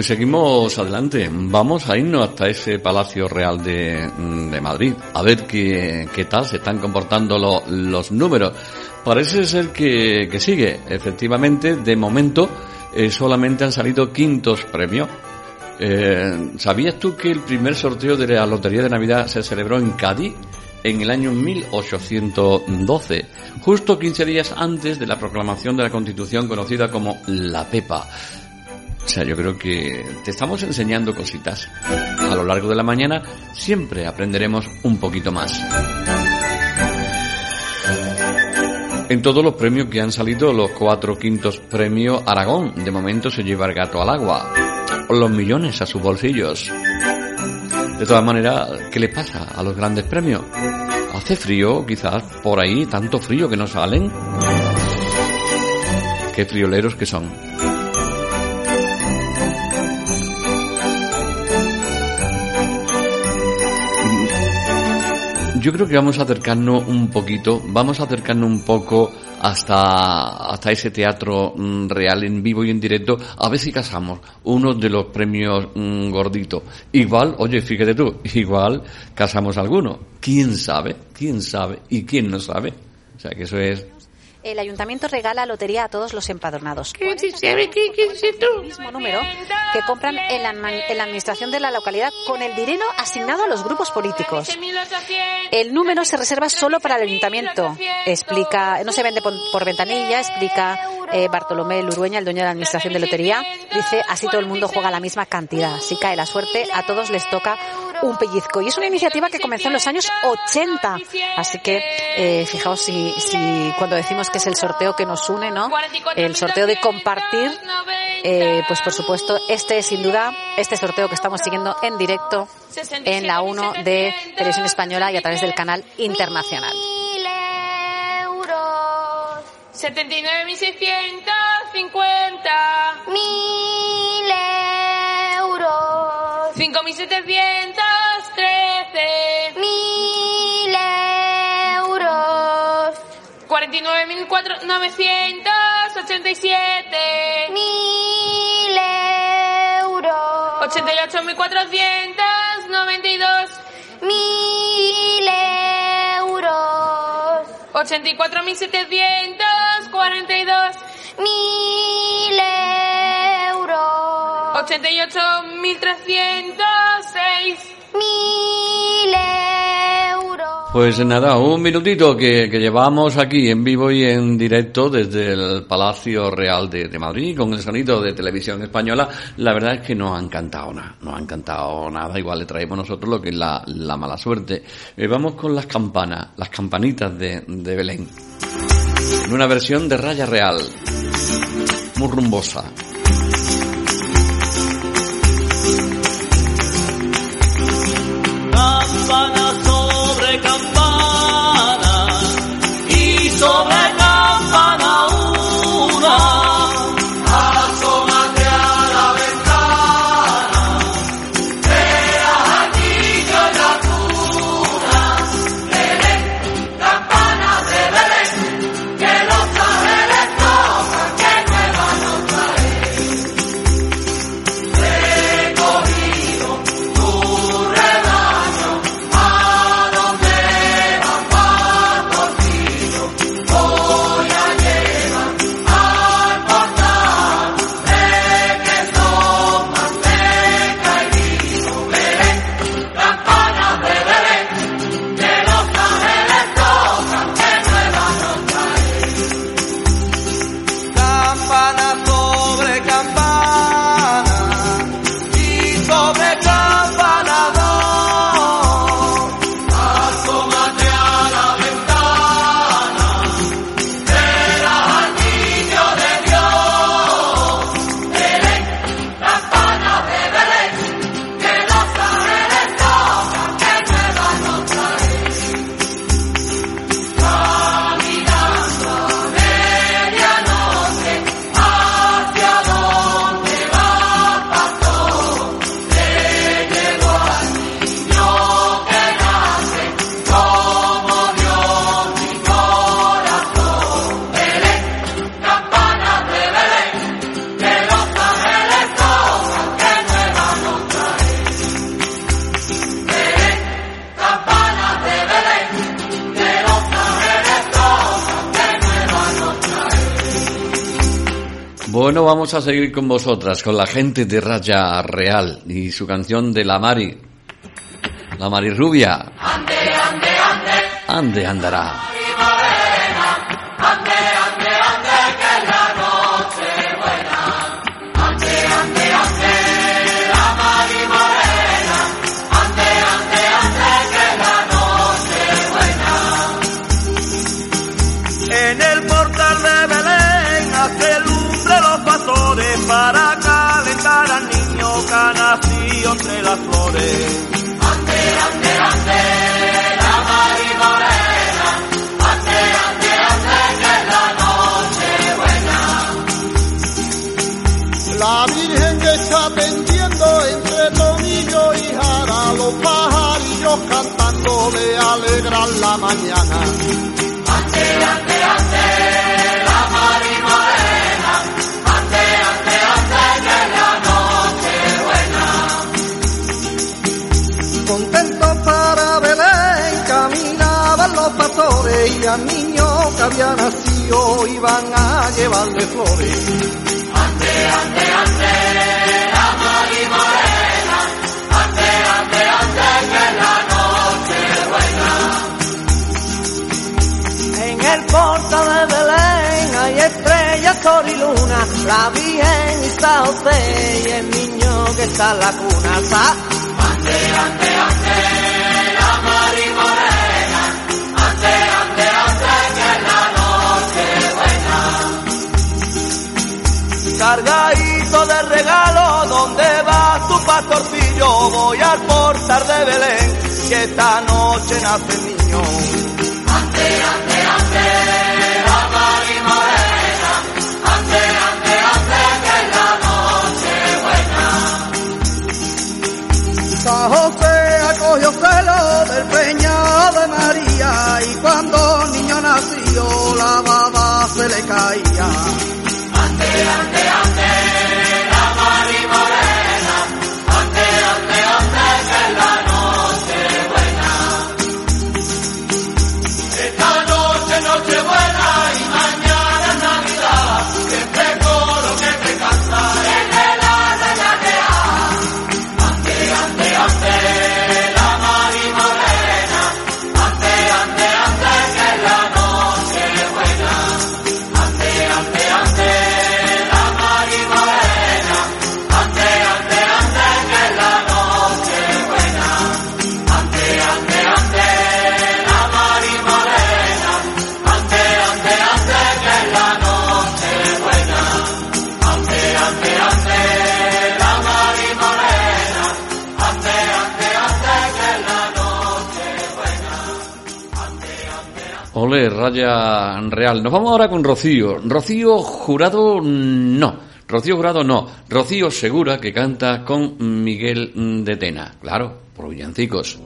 Pues seguimos adelante. Vamos a irnos hasta ese Palacio Real de, Madrid a ver qué, qué, tal se están comportando lo, los números. Parece ser que, que sigue. Efectivamente, de momento eh, solamente han salido quintos premios. Eh, ¿Sabías tú que el primer sorteo de la Lotería de Navidad se celebró en Cádiz en el año 1812, justo 15 días antes de la proclamación de la Constitución conocida como la PEPA? O sea, yo creo que te estamos enseñando cositas. A lo largo de la mañana siempre aprenderemos un poquito más. En todos los premios que han salido, los cuatro quintos premios Aragón, de momento se lleva el gato al agua. Los millones a sus bolsillos. De todas maneras, ¿qué le pasa a los grandes premios? ¿Hace frío quizás por ahí? ¿Tanto frío que no salen? Qué frioleros que son. Yo creo que vamos a acercarnos un poquito, vamos a acercarnos un poco hasta, hasta ese teatro mm, real en vivo y en directo, a ver si casamos uno de los premios mm, gorditos. Igual, oye, fíjate tú, igual casamos alguno. ¿Quién sabe? ¿Quién sabe? ¿Y quién no sabe? O sea, que eso es el ayuntamiento regala lotería a todos los empadronados. ¿Qué el mismo número que compran en la, en la, administración de la localidad con el dinero asignado a los grupos políticos. El número se reserva solo para el ayuntamiento. Explica, no se vende por, ventanilla, explica eh, Bartolomé Lurueña, el dueño de la administración de lotería. Dice, así todo el mundo juega la misma cantidad. Si cae la suerte, a todos les toca un pellizco. Y es una iniciativa que comenzó en los años 80. Así que, eh, fijaos si, si cuando decimos que es el sorteo que nos une, ¿no? El sorteo de compartir, eh, pues por supuesto, este es sin duda, este sorteo que estamos siguiendo en directo en la 1 de Televisión Española y a través del canal internacional. 79.650. Mil euros. 5.713. 49.987. Mil euros. 88.492. Mil euros. 84.742. Mil euros. 88.306. Mil euros. Pues nada, un minutito que, que, llevamos aquí en vivo y en directo desde el Palacio Real de, de, Madrid con el sonido de televisión española. La verdad es que no han cantado nada, no han cantado nada. Igual le traemos nosotros lo que es la, la mala suerte. Eh, vamos con las campanas, las campanitas de, de Belén. En una versión de raya real, muy rumbosa. Bueno, vamos a seguir con vosotras, con la gente de Raya Real y su canción de la Mari. La Mari Rubia. Ande, ande, ande. Ande, andará. Alegrar la mañana. Contentos para Belén caminaban los pastores y al niño que había nacido iban a llevarle flores. En el portal de Belén hay estrellas, sol y luna, la Virgen San José y el niño que está en la cuna. Sa- Cargadito de regalo, ¿dónde va tu pastorcillo? Voy al portal de Belén, que esta noche nace el niño. Le caía. Ole, Raya Real. Nos vamos ahora con Rocío. Rocío Jurado, no. Rocío Jurado, no. Rocío Segura, que canta con Miguel de Tena. Claro, por villancicos.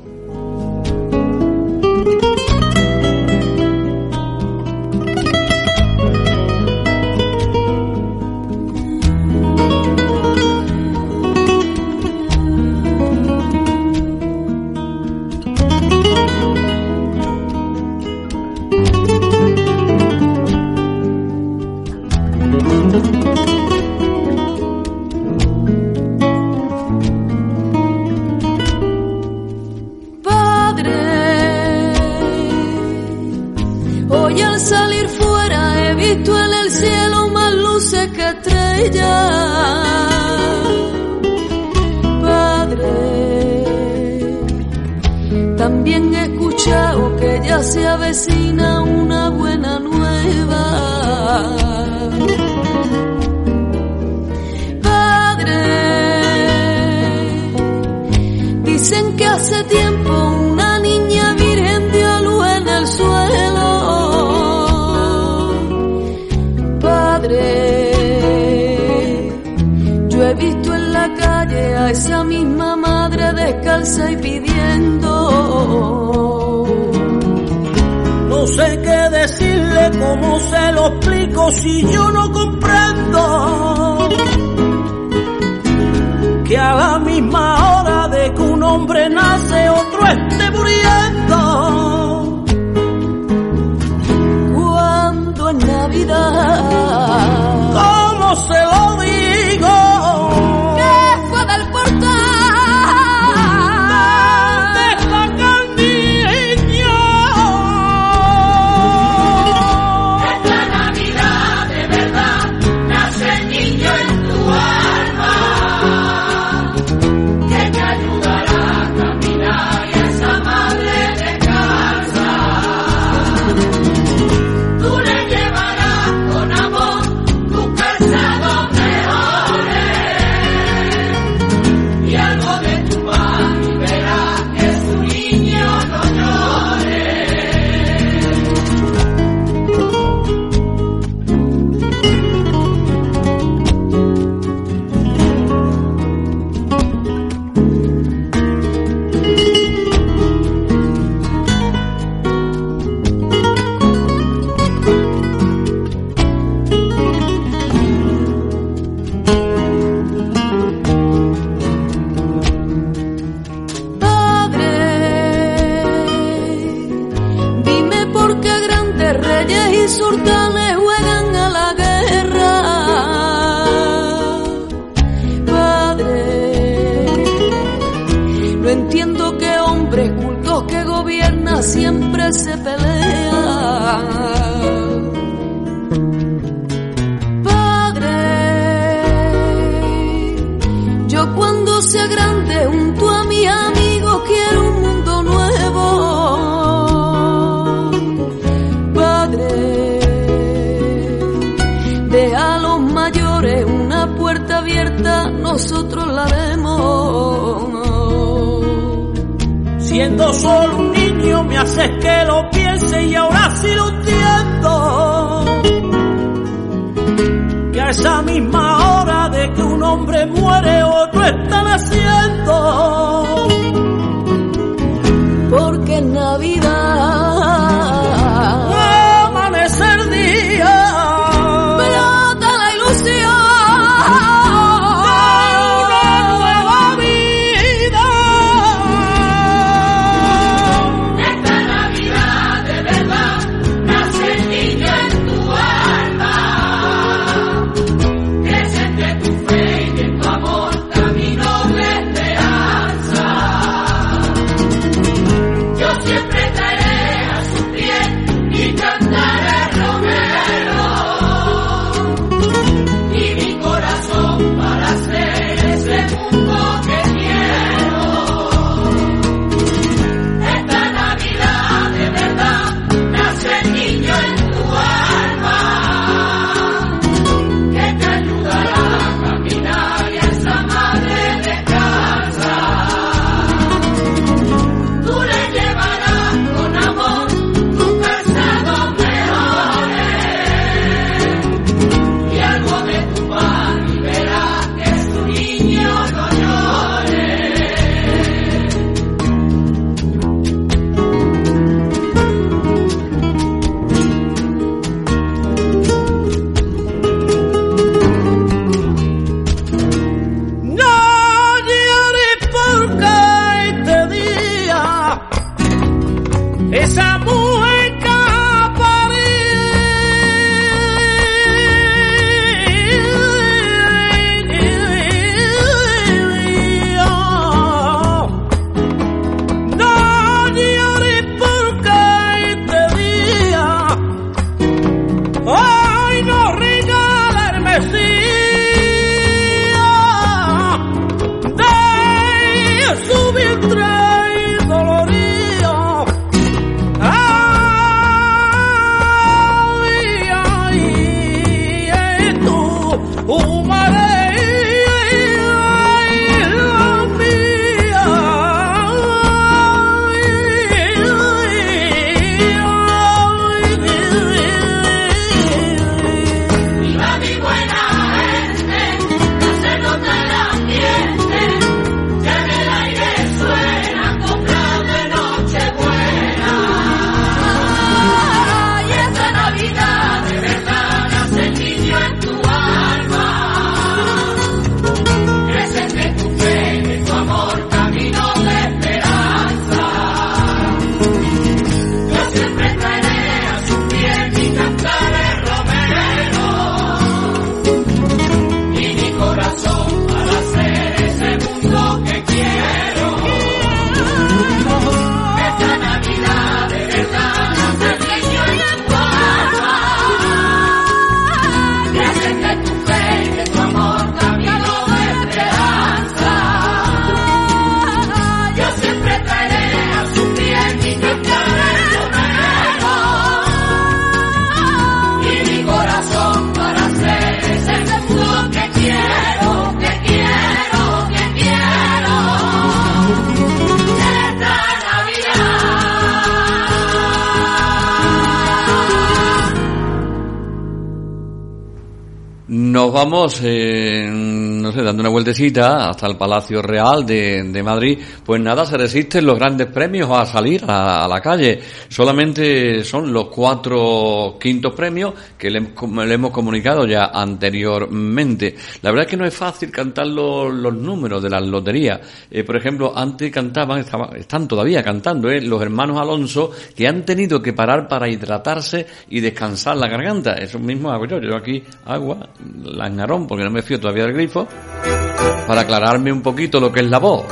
grande junto a mi amigo quiero un mundo nuevo. Padre, de a los mayores una puerta abierta, nosotros la haremos. Siendo solo un niño me haces que lo piense y ahora sí lo entiendo. Que a esa misma hora de que un hombre muere otro están haciendo? Vamos, eh, no sé, dando una vueltecita hasta el Palacio Real de, de Madrid. Pues nada, se resisten los grandes premios a salir a, la calle. Solamente son los cuatro quintos premios que le, le hemos comunicado ya anteriormente. La verdad es que no es fácil cantar los, números de las loterías. Eh, por ejemplo, antes cantaban, están todavía cantando, eh, los hermanos Alonso, que han tenido que parar para hidratarse y descansar la garganta. Eso mismo hago yo. Yo aquí agua, langarón, porque no me fío todavía del grifo, para aclararme un poquito lo que es la voz.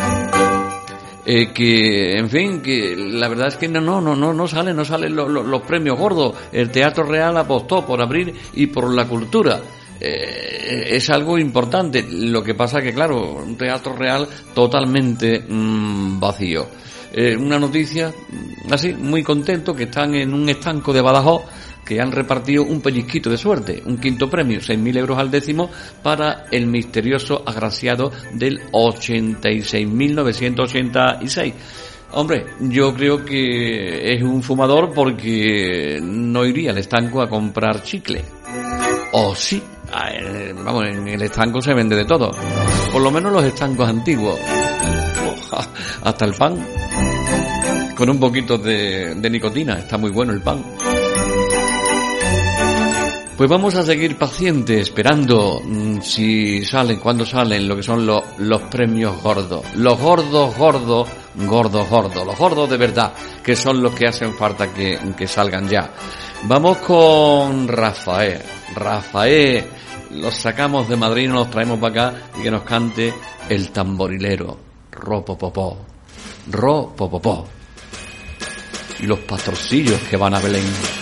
Eh, que, en fin, que la verdad es que no, no, no, no, no salen, no salen los premios gordos. El Teatro Real apostó por abrir y por la cultura. Eh, es algo importante. Lo que pasa que, claro, un Teatro Real totalmente mm, vacío. Eh, una noticia, mm, así, muy contento, que están en un estanco de Badajoz que han repartido un pellizquito de suerte, un quinto premio, 6.000 euros al décimo, para el misterioso agraciado del 86.986. Hombre, yo creo que es un fumador porque no iría al estanco a comprar chicle. O sí, ah, eh, vamos, en el estanco se vende de todo. Por lo menos los estancos antiguos. Hasta el pan. Con un poquito de, de nicotina. Está muy bueno el pan. Pues vamos a seguir pacientes, esperando mm, si salen, cuando salen lo que son los premios gordos. Los gordos, gordos, gordos, gordos. Los gordos de verdad, que son los que hacen falta que, que salgan ya. Vamos con Rafael. Rafael, los sacamos de Madrid, nos los traemos para acá y que nos cante el tamborilero. Ropopopó. Ropopopó. Y los pastorcillos que van a Belén.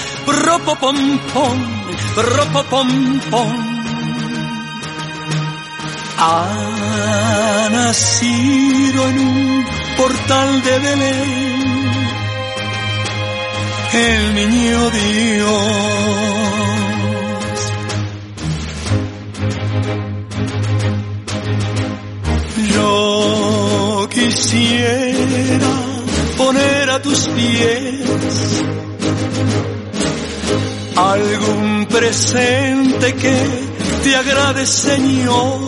Ropopom pom, ropopom pom. Ha nacido en un portal de Belén el niño Dios. Yo quisiera poner a tus pies algún presente que te agrade, Señor.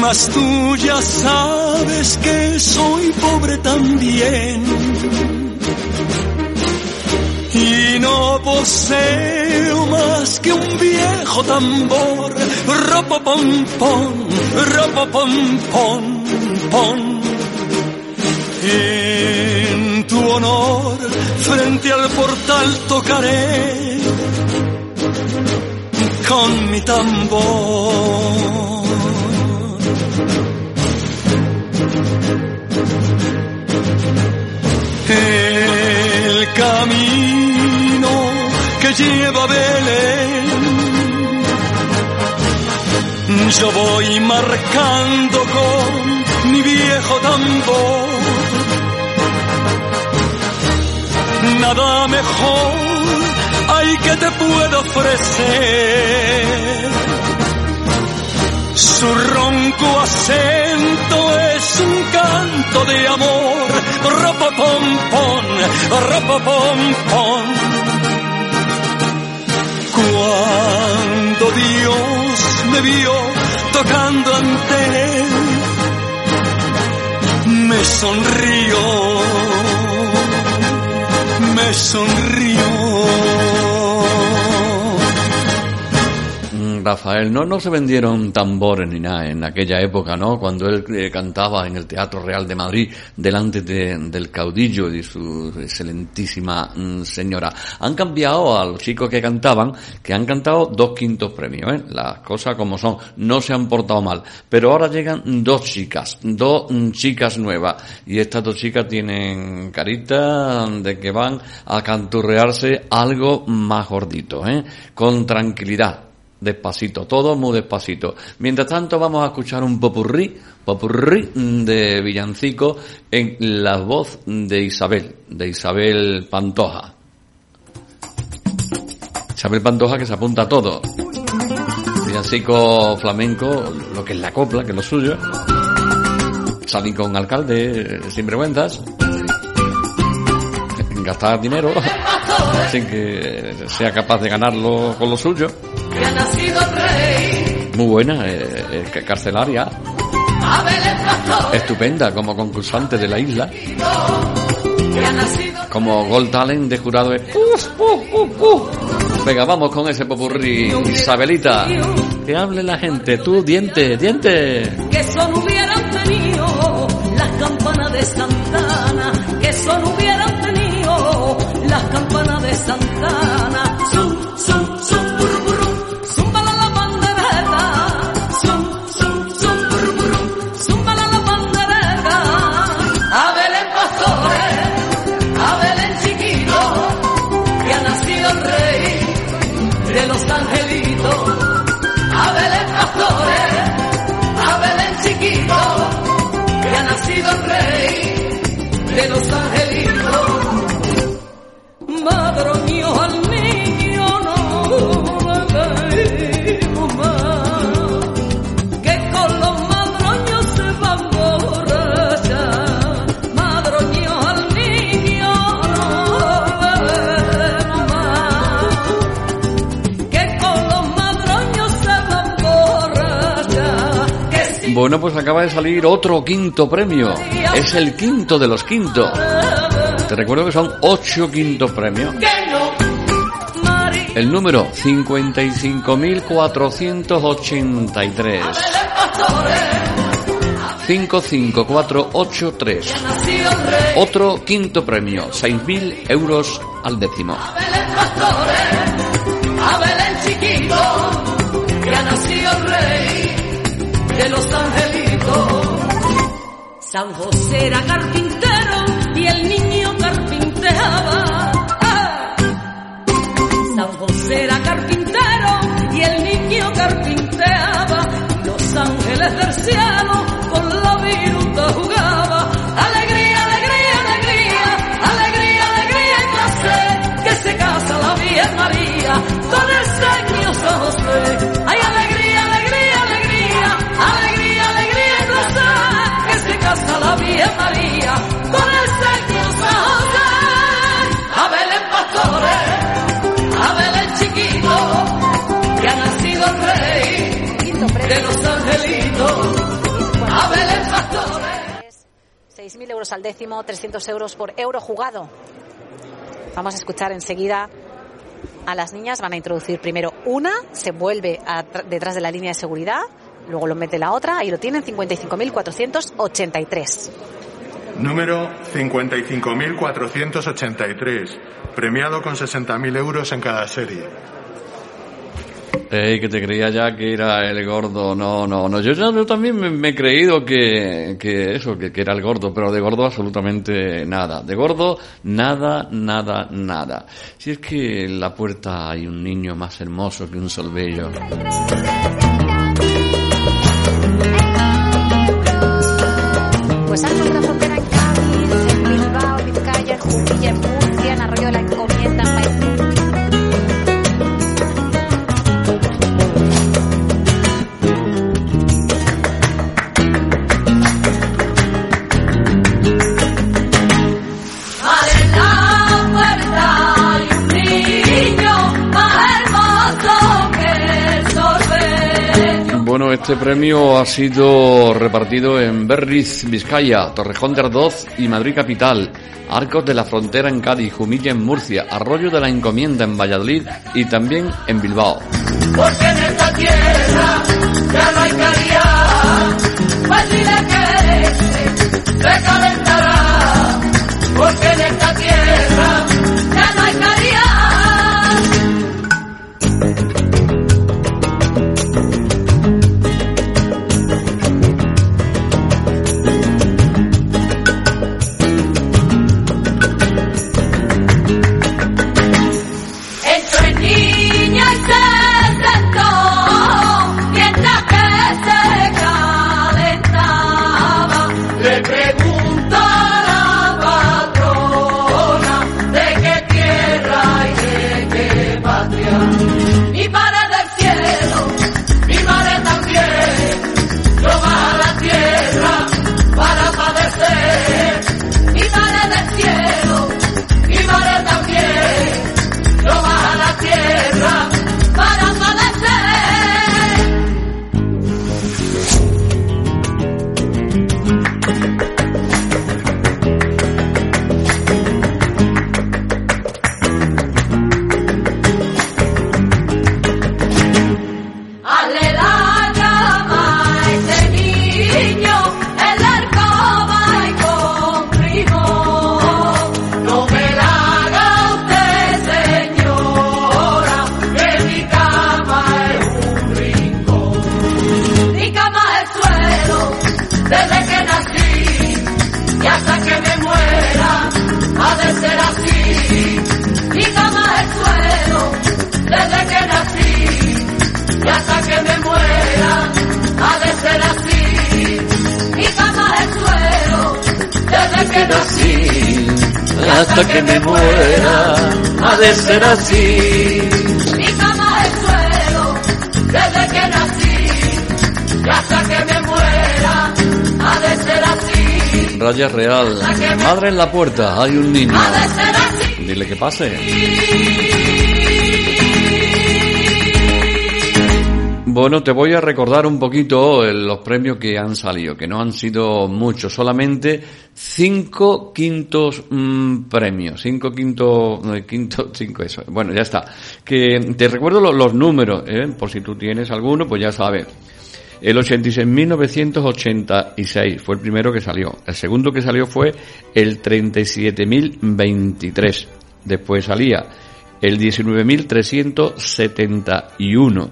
Mas tú ya sabes que soy pobre también. Y no poseo más que un viejo tambor. Ropopom pom, ropopom pom, pom. Tu honor, frente al portal tocaré con mi tambor. El camino que lleva a Belén, yo voy marcando con mi viejo tambor. Nada mejor hay que te puedo ofrecer. Su ronco acento es un canto de amor. Ropopom pom, ropopom pom. Cuando Dios me vio tocando ante él, me sonrió, sonrió. Rafael, no, no se vendieron tambores ni nada en aquella época, ¿no? Cuando él eh, cantaba en el Teatro Real de Madrid delante de- del caudillo y su excelentísima mm, señora. Han cambiado a los chicos que cantaban, que han cantado dos quintos premios, ¿eh? Las cosas como son, no se han portado mal. Pero ahora llegan dos chicas, dos mm, chicas nuevas. Y estas dos chicas tienen carita de que van a canturrearse algo más gordito, ¿eh? Con tranquilidad. Despacito, todo muy despacito. Mientras tanto vamos a escuchar un popurrí, popurrí de villancico en la voz de Isabel, de Isabel Pantoja. Isabel Pantoja que se apunta a todo. Villancico flamenco, lo que es la copla, que es lo suyo. Salir con alcalde eh, sin vergüenzas. Gastar dinero sin que sea capaz de ganarlo con lo suyo. Nacido rey. Muy buena, eh, eh, carcelaria, estupenda como concursante de la isla, como Gold Talent de jurado. de ¡Uf, uf, uf, uf! Venga, vamos con ese popurrí, Isabelita. Que hable la gente, tú, diente, diente. que son hubieran tenido las campanas de Santana, que son hubieran tenido las campanas de Santana. Pues acaba de salir otro quinto premio. Es el quinto de los quintos. Te recuerdo que son ocho quintos premios. El número 55.483. pastores, 55483. nacido el rey. Otro quinto premio, 6.000 euros al décimo. Abel el chiquito, que ha nacido el rey de los angelitos. San José era carpintero y el niño 6.000 euros al décimo, 300 euros por euro jugado. Vamos a escuchar enseguida a las niñas. Van a introducir primero una, se vuelve detrás de la línea de seguridad, luego lo mete la otra, ahí lo tienen, 55.483. Número 55.483, premiado con 60.000 euros en cada serie. Ey, que te creía ya que era el gordo. No, no, no. Yo, ya- también me, me he creído que, que eso, que, era el gordo, pero de gordo absolutamente nada. De gordo, nada, nada, nada. Si es que en la puerta hay un niño más hermoso que un solbello. Pues bueno, este premio ha sido repartido en Berriz, Vizcaya, Torrejón de Ardoz y Madrid Capital, Arcos de la Frontera en Cádiz, Jumilla en Murcia, Arroyo de la Encomienda en Valladolid y también en Bilbao. Hasta que me muera, ha de ser así. Mi cama es suelo desde que nací y hasta que me muera ha de ser así. Raya Real, madre en la puerta, hay un niño. Ha de ser así. Dile que pase. Bueno, te voy a recordar un poquito eh, los premios que han salido, que no han sido muchos, solamente cinco quintos mm, premios, cinco quintos, eh, quinto, cinco eso. Bueno, ya está. Que te recuerdo lo- los, números, eh, por si tú tienes alguno, pues ya sabes. El 86.986 fue el primero que salió. El segundo que salió fue el 37.023. Después salía el 19.371.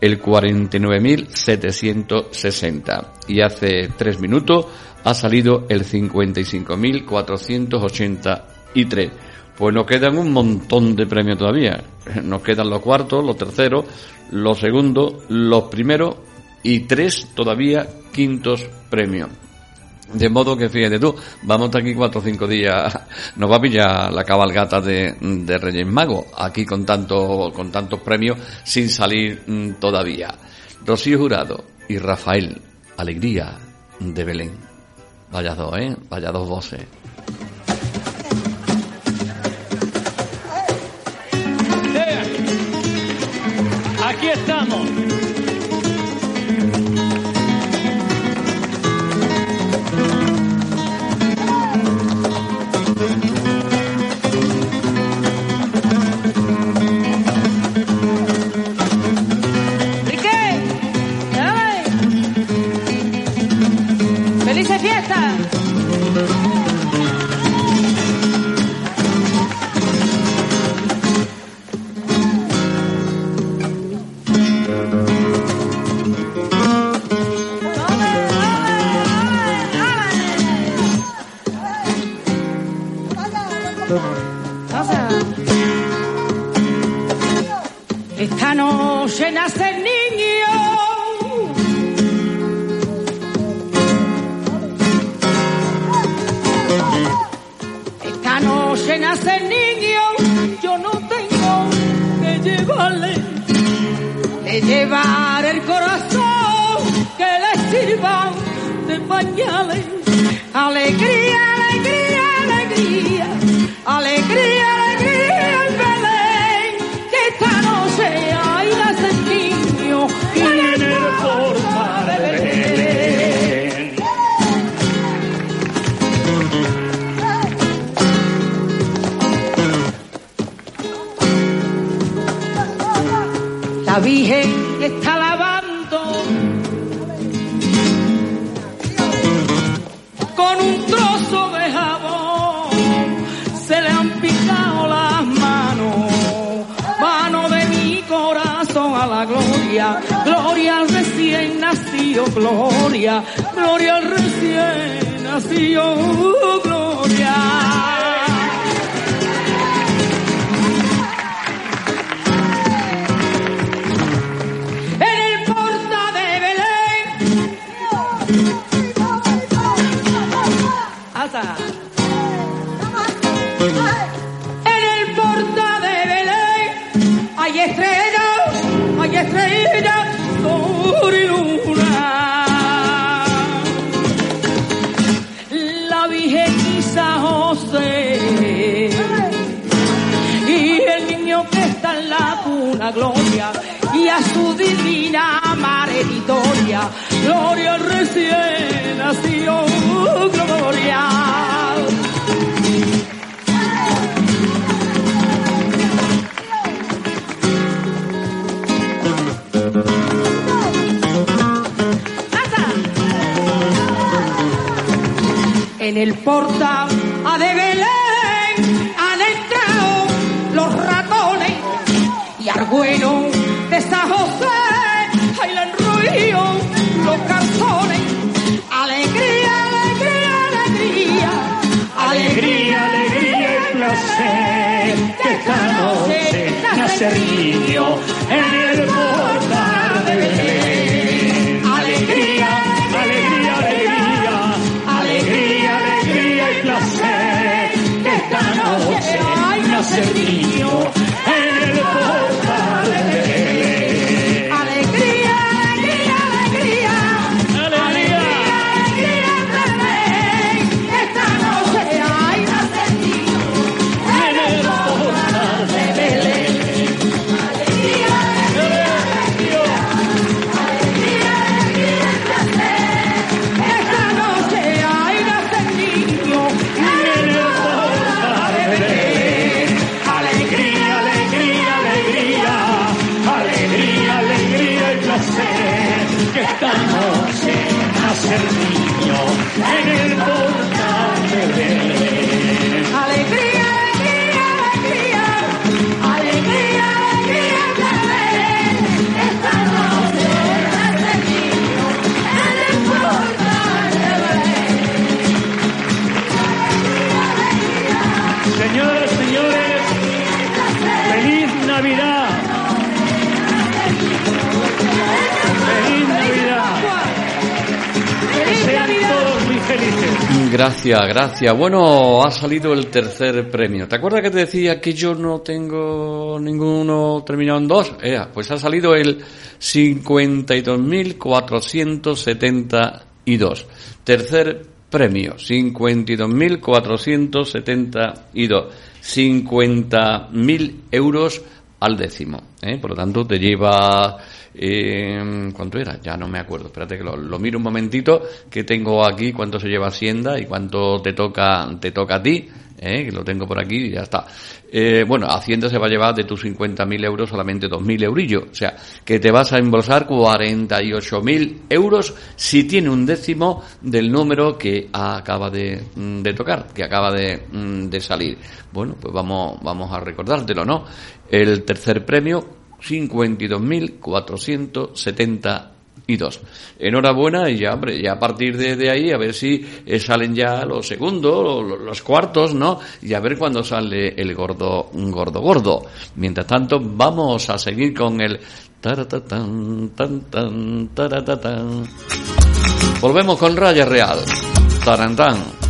El 49.760. Y hace tres minutos ha salido el 55.483. Pues nos quedan un montón de premios todavía. Nos quedan los cuartos, los terceros, los segundos, los primeros y tres todavía quintos premios. De modo que fíjate tú, vamos aquí cuatro o cinco días, nos va a pillar la cabalgata de, de Reyes Magos, aquí con tanto, con tantos premios sin salir mm, todavía. Rocío Jurado y Rafael, Alegría de Belén. Vaya dos, eh, vaya dos voces. Aquí estamos. La Virgen está lavando con un trozo de jabón. Se le han picado las manos, mano de mi corazón a la gloria. Gloria al recién nacido, gloria, gloria al recién nacido, gloria. En el portal a de Belén han entrado los ratones. Y Argüeno de San José, ahí le han ruido los calzones. Alegría, alegría, alegría, Alegría, alegría y placer, que esta noche nace el niño niño Gracias, gracias. Bueno, ha salido el tercer premio. ¿Te acuerdas que te decía que yo no tengo ninguno terminado en dos? Pues ha salido el 52.472. Tercer premio, 52.472. 50.000 euros al décimo. ¿eh? Por lo tanto, te lleva... Eh, ¿Cuánto era? Ya no me acuerdo. Espérate que lo, lo miro un momentito, que tengo aquí cuánto se lleva Hacienda y cuánto te toca, te toca a ti. ¿eh? Que lo tengo por aquí y ya está. Eh, bueno, Hacienda se va a llevar de tus 50.000 euros solamente 2.000 eurillos. O sea, que te vas a embolsar 48.000 euros si tiene un décimo del número que acaba de, mm, de tocar, que acaba de, mm, de salir. Bueno, pues vamos, vamos a recordártelo, ¿no? El tercer premio, 52.472. Enhorabuena y ya, hombre, ya a partir de, ahí a ver si eh, salen ya los segundos, los, los cuartos, ¿no? Y a ver cuándo sale el gordo, gordo, gordo. Mientras tanto, vamos a seguir con el taratatán, tan, taratatán. Volvemos con Raya Real. Tarantán.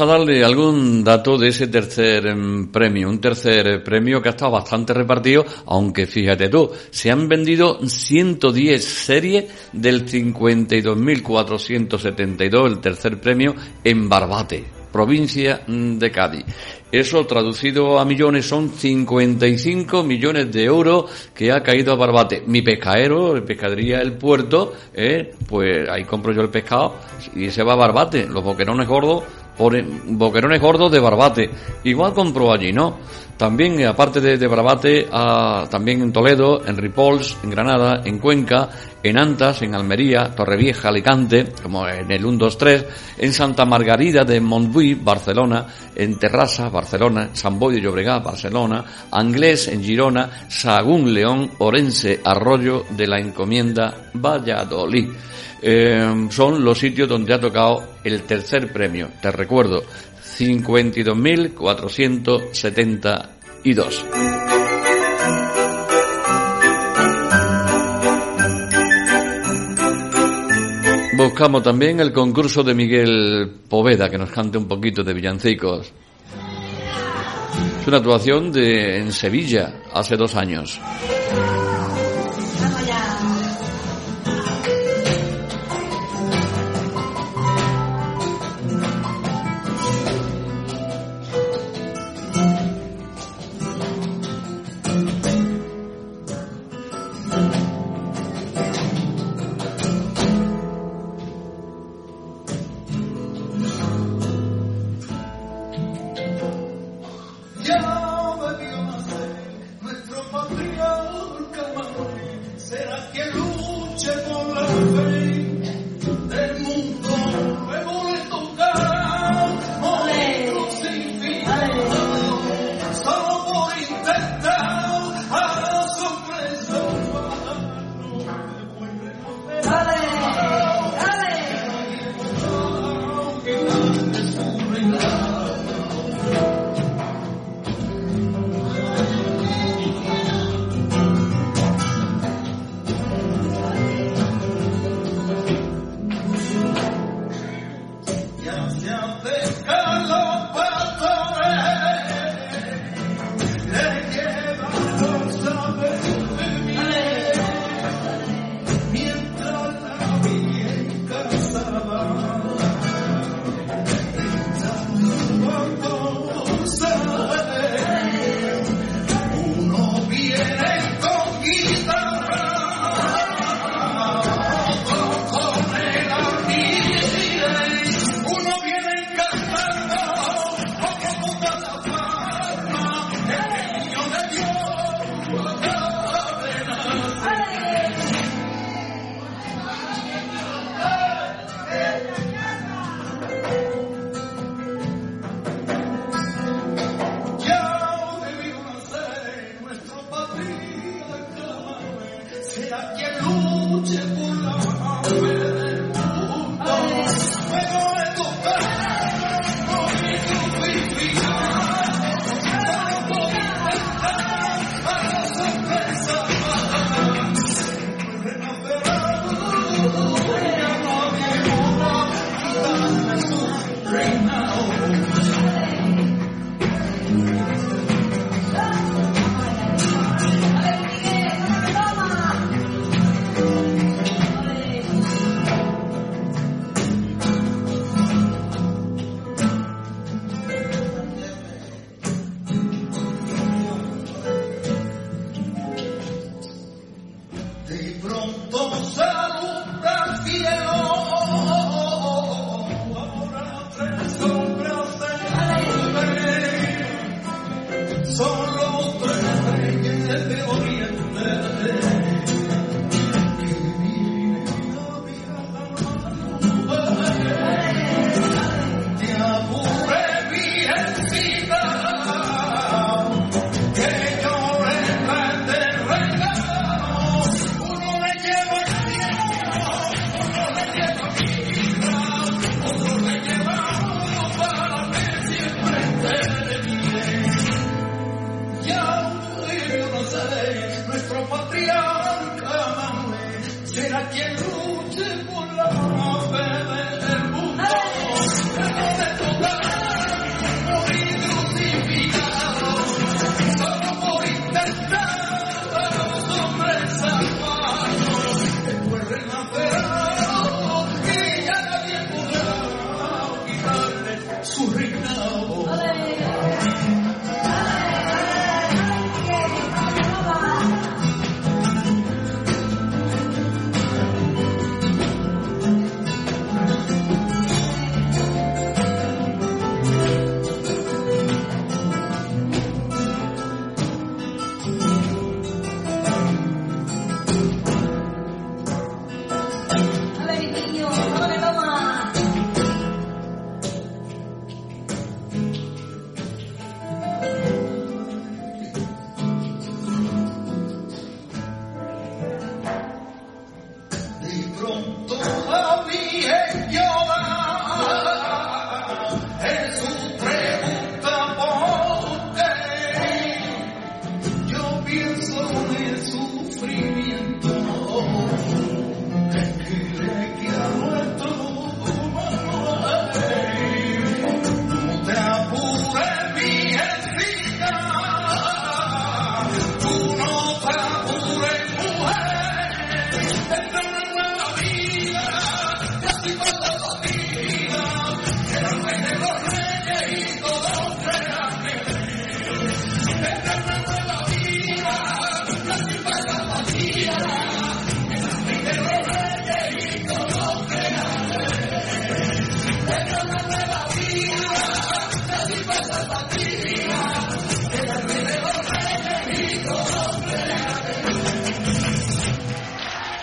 A darle algún dato de ese tercer em, premio, un tercer eh, premio que ha estado bastante repartido, aunque fíjate tú, se han vendido 110 series del 52.472, el tercer premio en Barbate, provincia mm, de Cádiz. Eso traducido a millones son 55 millones de euros que ha caído a Barbate. Mi pescadero, el pescadería El Puerto, eh, pues ahí compro yo el pescado y se va a Barbate. Los boquerones gordos ponen boquerones gordos de Barbate. Igual compró allí, ¿no? También, eh, aparte de, Barbate, ah, también en Toledo, en Ripols, en Granada, en Cuenca, en Antas, en Almería, Torrevieja, Alicante, como en el 1, 2, 3, en Santa Margarida de Montbui, Barcelona, en Terrassa, Barcelona, San Boi de Llobregat, Barcelona, Anglés, en Girona, Sagún, León, Orense, Arroyo de la Encomienda, Valladolid. Eh, son los sitios donde ha tocado el tercer premio. Te recuerdo, 52.472. Buscamos también el concurso de Miguel Poveda, que nos cante un poquito de villancicos. Es una actuación de, en Sevilla hace dos años.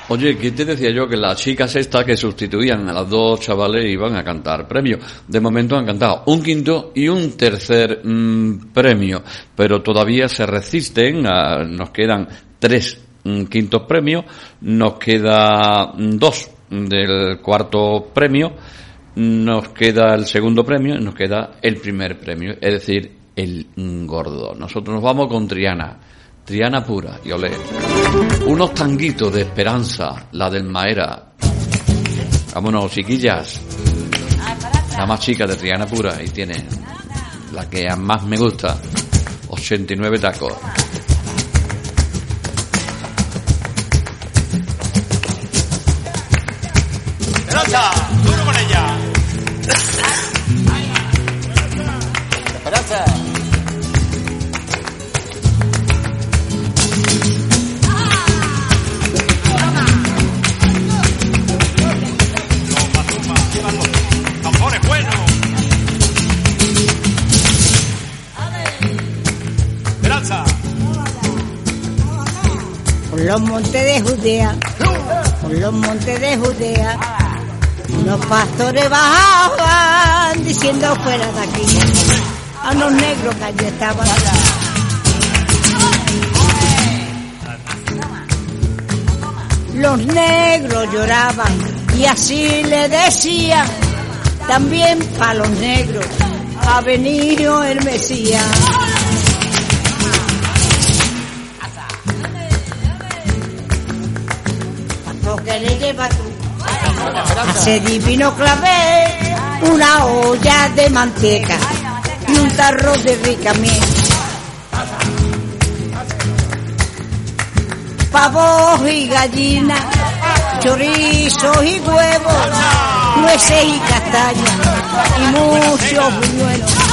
Oye, ¿qué te decía yo? Que las chicas estas que sustituían a las dos chavales iban a cantar premio. De momento han cantado un quinto y un tercer mm, premio, pero todavía se resisten. a- nos quedan tres mm, quintos premios, nos queda mm, dos del cuarto premio, nos queda el segundo premio y nos queda el primer premio, es decir, el gordo. Nosotros nos vamos con Triana. Triana pura, y olé. Unos tanguitos de esperanza, la del Maera. Vámonos, chiquillas. La más chica de Triana pura y tiene la que más me gusta. 89 tacos. Duro con ella. Por los montes de Judea, por los montes de Judea, los pastores bajaban diciendo fuera de aquí a los negros que allí estaban. Los negros lloraban y así le decían, también para los negros ha venido el Mesías. Que le lleva tú. Ese divino clavel, una olla de manteca y un tarro de rica miel. Pavos y gallinas, chorizos y huevos, nueces y castañas y muchos buñuelos.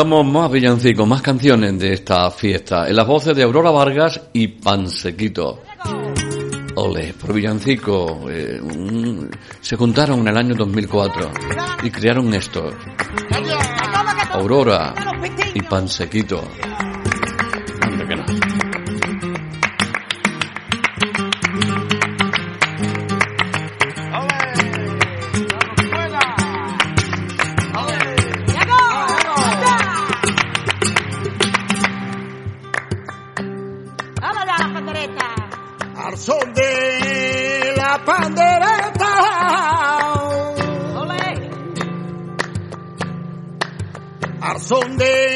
Buscamos más villancicos, más canciones de esta fiesta, en las voces de Aurora Vargas y Pansequito. Ole, por villancico, eh, un- se juntaron en el año 2004 y crearon esto. Aurora y Pansequito. Son de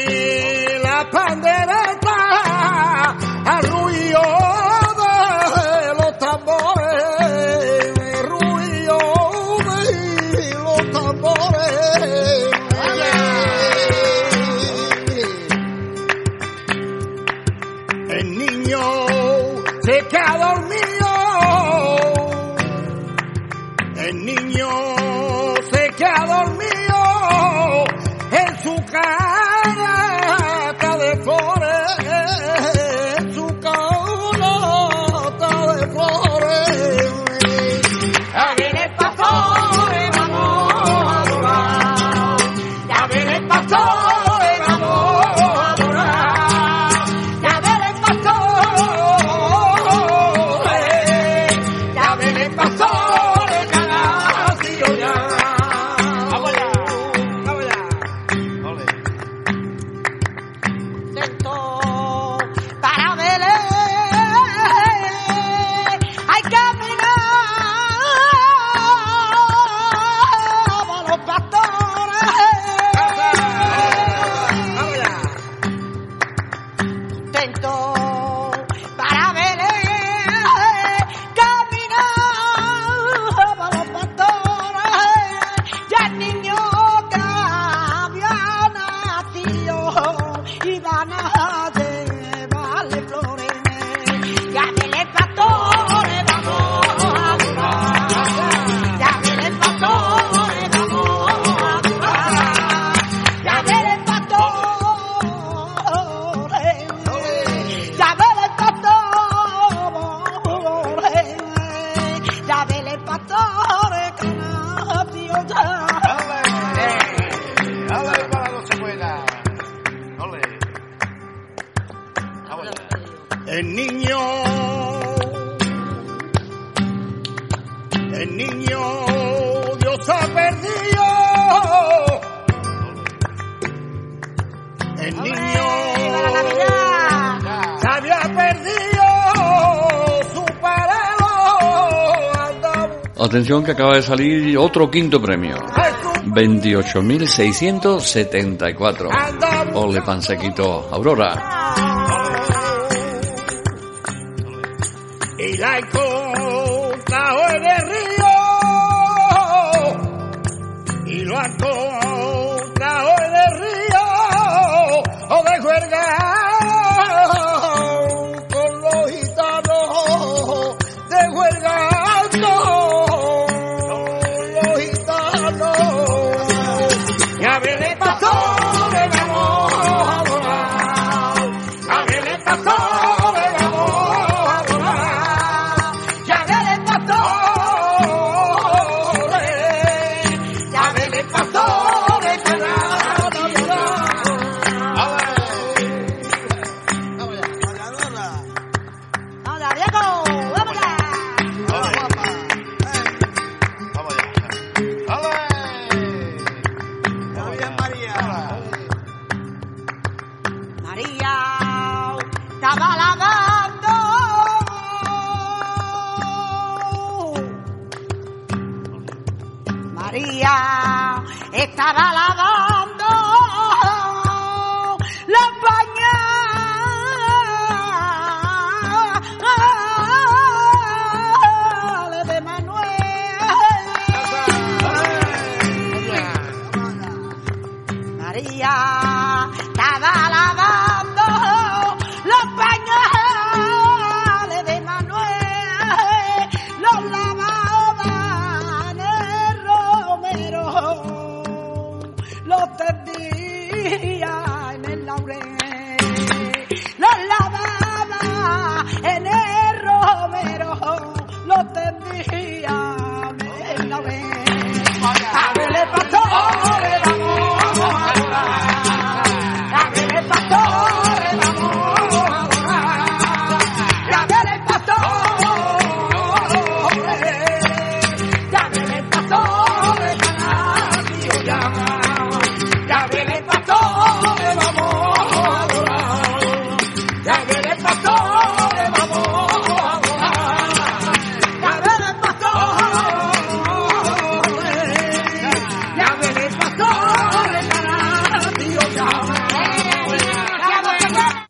Atención que acaba de salir otro quinto premio. 28.674. Ole pansequito, Aurora.